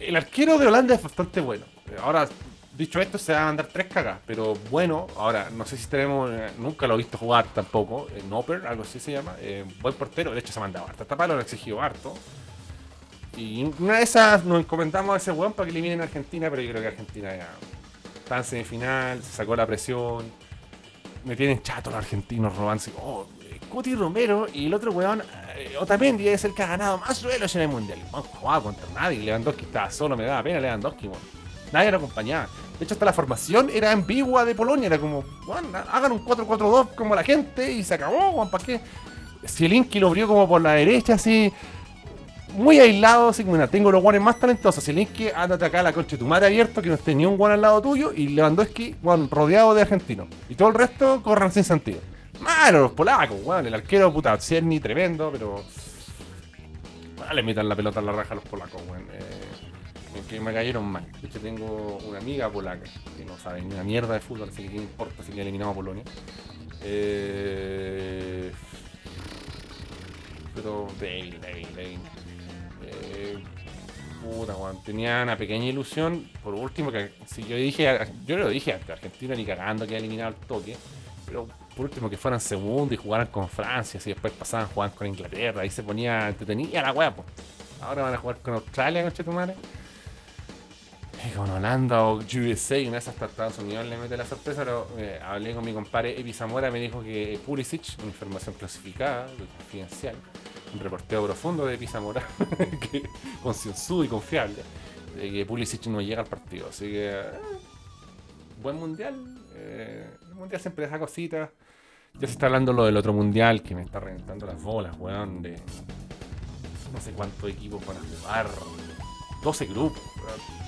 El arquero de Holanda es bastante bueno. Ahora, dicho esto, se va a mandar tres cagas, pero bueno. Ahora, no sé si tenemos. eh, Nunca lo he visto jugar tampoco. Nopper, algo así se llama. eh, buen portero, de hecho se ha mandado harta tapa, lo han exigido harto. Y una de esas nos encomendamos a ese weón para que eliminen a Argentina, pero yo creo que Argentina ya está en semifinal, se sacó la presión. Me tienen chato los argentinos robando. Oh, Cuti Romero y el otro weón, eh, Otamendi es el que ha ganado más duelos en el mundial. Weón, jugaba contra nadie. Lewandowski estaba solo, me daba pena Lewandowski, weón. Nadie lo acompañaba. De hecho, hasta la formación era ambigua de Polonia. Era como, hagan un 4-4-2 como la gente y se acabó, weón, ¿para qué? Zielinski lo abrió como por la derecha, así muy aislado, así como, tengo los guanes más talentosos. Zielinski, ándate acá a la concha de tu madre abierto, que no ni un guan al lado tuyo, y Lewandowski, guan, rodeado de argentinos. Y todo el resto corran sin sentido. Malo, los polacos, weón, el arquero, puta, Cierny, tremendo, pero. Ah, le metan la pelota en la raja a los polacos, weón. Que me cayeron mal. De hecho, tengo una amiga polaca que no sabe ni una mierda de fútbol, así que qué importa si le eliminamos a Polonia. Eh, pero débil, débil, débil. Eh, puta, weón, tenía una pequeña ilusión. Por último, que si yo dije, yo lo dije antes, Argentina ni cagando que eliminado el toque. Pero por último que fueran segundo y jugaran con Francia, si después pasaban jugar con Inglaterra, ahí se ponía entretenida la weá, pues. Ahora van a jugar con Australia, con Chetumare. Con Holanda o USA, una de esas Estados Unidos le mete la sorpresa, pero eh, hablé con mi compadre Epi Zamora, me dijo que Pulisic, una información clasificada, confidencial, un reporteo profundo de Epi Zamora, que concienzudo y confiable, de que Pulisic no llega al partido. Así que, eh, buen mundial. eh, el mundial siempre deja cositas. Ya se está hablando lo del otro mundial que me está reventando las bolas, weón, de no sé cuántos equipos van a jugar. 12 grupos, weón.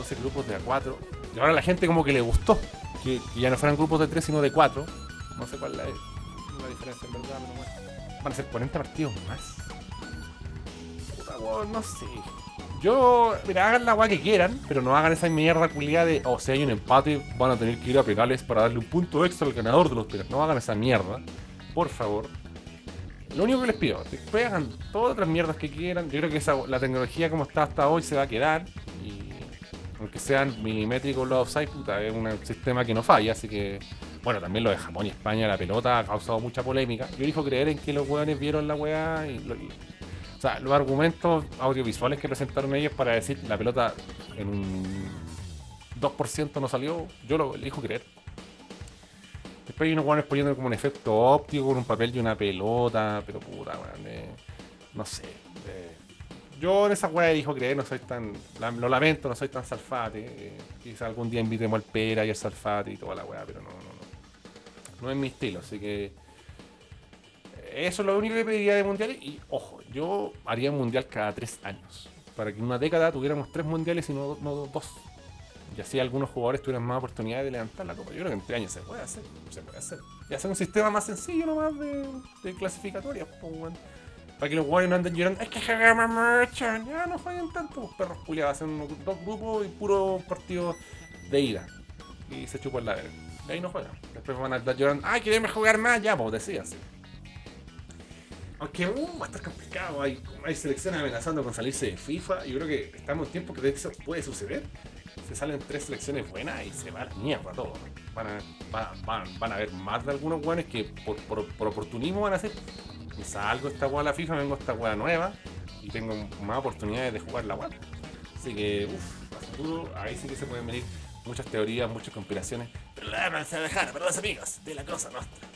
12 grupos de A4. Y ahora a la gente como que le gustó. Que, ya no fueran grupos de 3 sino de 4. No sé cuál es la, diferencia en verdad, pero bueno. Van a ser 40 partidos más. Puta, weón, no sé. Yo, mira, hagan la weá que quieran, pero no hagan esa mierda culiada de, oh, si hay un empate, van a tener que ir a penales para darle un punto extra al ganador de los penales. No hagan esa mierda, por favor. Lo único que les pido, después hagan todas las mierdas que quieran. Yo creo que esa, la tecnología como está hasta hoy se va a quedar. Aunque sean milimétricos los offside, puta, es un sistema que no falla. Así que, bueno, también lo de Japón y España, la pelota ha causado mucha polémica. Yo elijo creer en que los weones vieron la weá y, o sea, los argumentos audiovisuales que presentaron ellos para decir la pelota en un 2% no salió, yo lo elijo creer. Después hay unos guanes poniendo como un efecto óptico con un papel y una pelota, pero puta, weón, eh, no sé. Eh, yo en esa weá elijo creer, no soy tan. lo lamento, no soy tan salfate. eh, quizá algún día invitemos al pera y al salfate y toda la weá, pero no, no, no. No es mi estilo, así que. Eso es lo único que pediría de mundiales. Y ojo, yo haría un mundial cada tres años. Para que en una década tuviéramos tres mundiales y no, no dos. Y así algunos jugadores tuvieran más oportunidades de levantar la copa. Yo creo que en tres años se puede hacer. Se puede hacer. Y hacer un sistema más sencillo nomás de, de clasificatorias. pues. Para que los jugadores no anden llorando. Es que jugamos mucho. Ya no jueguen tanto. Pues perros culiados. Hacen dos grupos y puro partido de ida. Y se chupan la verga. De ahí no juegan. Después van a estar llorando. Ay, queremos jugar más. Ya, pues decíanse. Aunque uh, va a estar complicado, hay, selecciones amenazando con salirse de FIFA. Yo creo que estamos en tiempo que eso puede suceder. Se salen tres selecciones buenas y se va a la mierda todo. Van a, van, a haber más de algunos buenos que por, por- por oportunismo van a hacer. Me salgo esta weá a la FIFA, vengo a esta weá nueva y tengo más oportunidades de jugar la weá. Así que, uff, ahí sí que se pueden venir muchas teorías, muchas conspiraciones. Pero la vamos a dejar para los amigos de la cosa nuestra.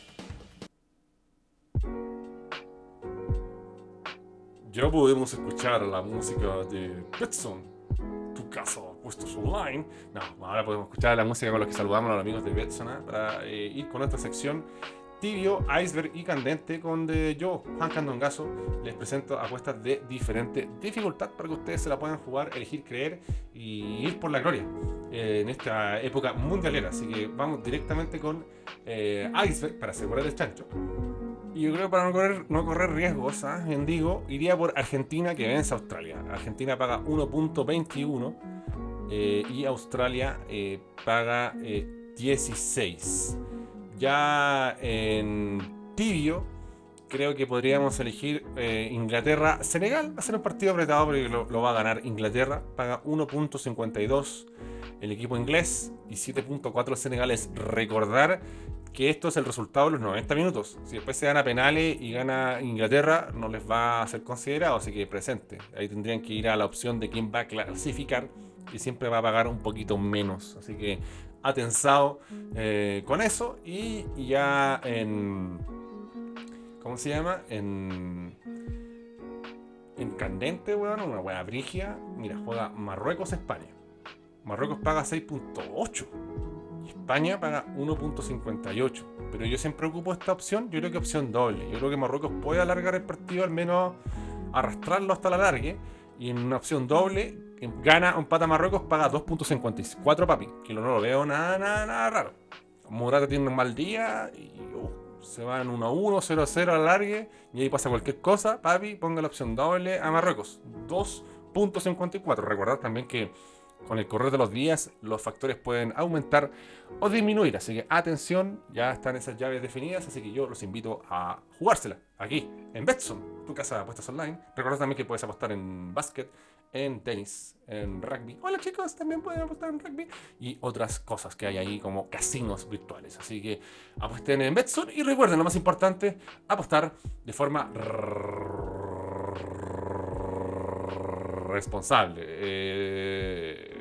Ya podemos escuchar la música de Betson, tu casa puestos online. No, ahora podemos escuchar la música con los que saludamos a los amigos de Betson ¿ah? para eh, ir con nuestra sección tibio, iceberg y candente, donde yo, Juan Candongazo, les presento apuestas de diferente dificultad para que ustedes se la puedan jugar, elegir, creer y ir por la gloria eh, en esta época mundialera. Así que vamos directamente con eh, iceberg para asegurar el chancho. Y yo creo que para no correr, no correr riesgos, Digo, iría por Argentina que vence a Australia. Argentina paga 1.21 eh, y Australia eh, paga eh, 16. Ya en tibio, creo que podríamos elegir eh, Inglaterra-Senegal. Va a ser un partido apretado porque lo, lo va a ganar Inglaterra. Paga 1.52 el equipo inglés y 7.4 Senegales. Recordar que esto es el resultado de los 90 minutos. Si después se gana penales y gana Inglaterra, no les va a ser considerado, así que presente. Ahí tendrían que ir a la opción de quién va a clasificar y siempre va a pagar un poquito menos. Así que atensado eh, con eso y ya en... ¿Cómo se llama? En... En candente, weón, una weá brigia. Mira, juega Marruecos-España. Marruecos paga 6.8. Y España paga 1.58. Pero yo siempre ocupo esta opción. Yo creo que opción doble. Yo creo que Marruecos puede alargar el partido, al menos arrastrarlo hasta la largue. Y en una opción doble, gana o empata Marruecos, paga 2.54 papi. Que no lo veo nada, nada, nada raro. Morata tiene un mal día y uh, se van 1-1, 0-0 a la largue. Y ahí pasa cualquier cosa, papi, ponga la opción doble a Marruecos. 2.54. Recordad también que con el correr de los días los factores pueden aumentar o disminuir. Así que atención, ya están esas llaves definidas. Así que yo los invito a jugársela aquí en Betson, tu casa de apuestas online. Recordad también que puedes apostar en básquet, en tenis, en rugby. Hola chicos, también pueden apostar en rugby. Y otras cosas que hay ahí como casinos virtuales. Así que apuesten en Betson y recuerden lo más importante, apostar de forma responsable. Eh,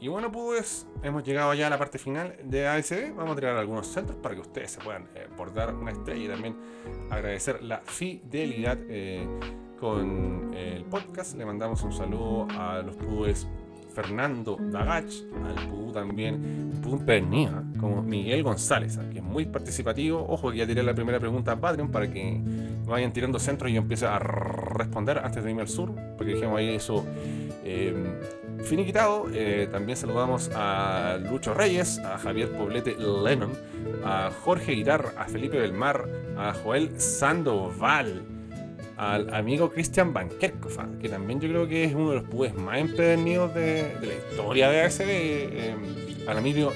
Y bueno, pues hemos llegado ya a la parte final de ASB. Vamos a tirar algunos centros para que ustedes se puedan eh, bordar una estrella y también agradecer la fidelidad eh, con el podcast. Le mandamos un saludo a los pubes Fernando Dagach, al pubú también pubú Pernía, como Miguel González, que es muy participativo. Ojo ya tiré la primera pregunta a Patreon para que vayan tirando centros y yo empiece a responder antes de irme al sur, porque dijimos ahí eso. Eh, finiquitado. Eh, también saludamos a Lucho Reyes, a Javier Poblete Lennon, a Jorge Guitar, a Felipe Belmar, a Joel Sandoval, al amigo Christian Van Kerkhoff, que también yo creo que es uno de los pubes más empedernidos de, la historia de ASB, eh, al amigo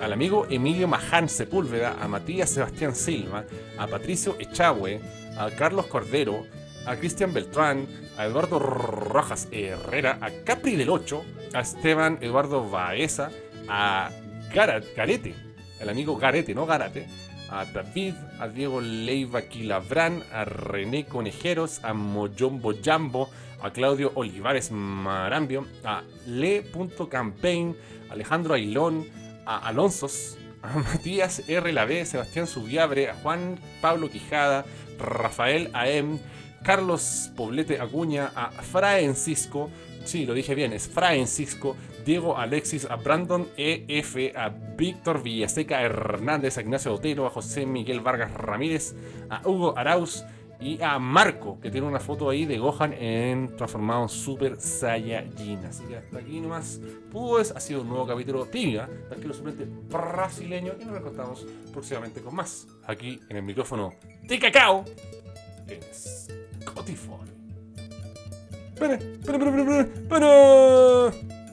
al amigo Emilio Maján Sepúlveda, a Matías Sebastián Silva, a Patricio Echagüe, a Carlos Cordero, a Cristian Beltrán, a Eduardo Rojas Herrera, a Capri del 8, a Esteban Eduardo Baeza, a Garat, Garete, el amigo Garete, no Garate, a David, a Diego Leiva Quilabrán, a René Conejeros, a Moyombo Jambo, a Claudio Olivares Marambio, a Le.campaign, Alejandro Ailón, a Alonsos, a Matías R. Lave, Sebastián Subiabre, a Juan Pablo Quijada, Rafael Aem, Carlos Poblete Acuña, a Francisco, sí, lo dije bien, es Francisco, Diego Alexis, a Brandon EF, a Víctor Villaseca Hernández, a Ignacio Otero, a José Miguel Vargas Ramírez, a Hugo Arauz y a Marco, que tiene una foto ahí de Gohan en transformado en Super Saiyajin. Así que hasta aquí nomás, pues ha sido un nuevo capítulo tibia, tranquilo suplente brasileño, y nos encontramos próximamente con más, aquí en el micrófono de Cacao, en Spotify. Espera, espera, espera, espera, espera.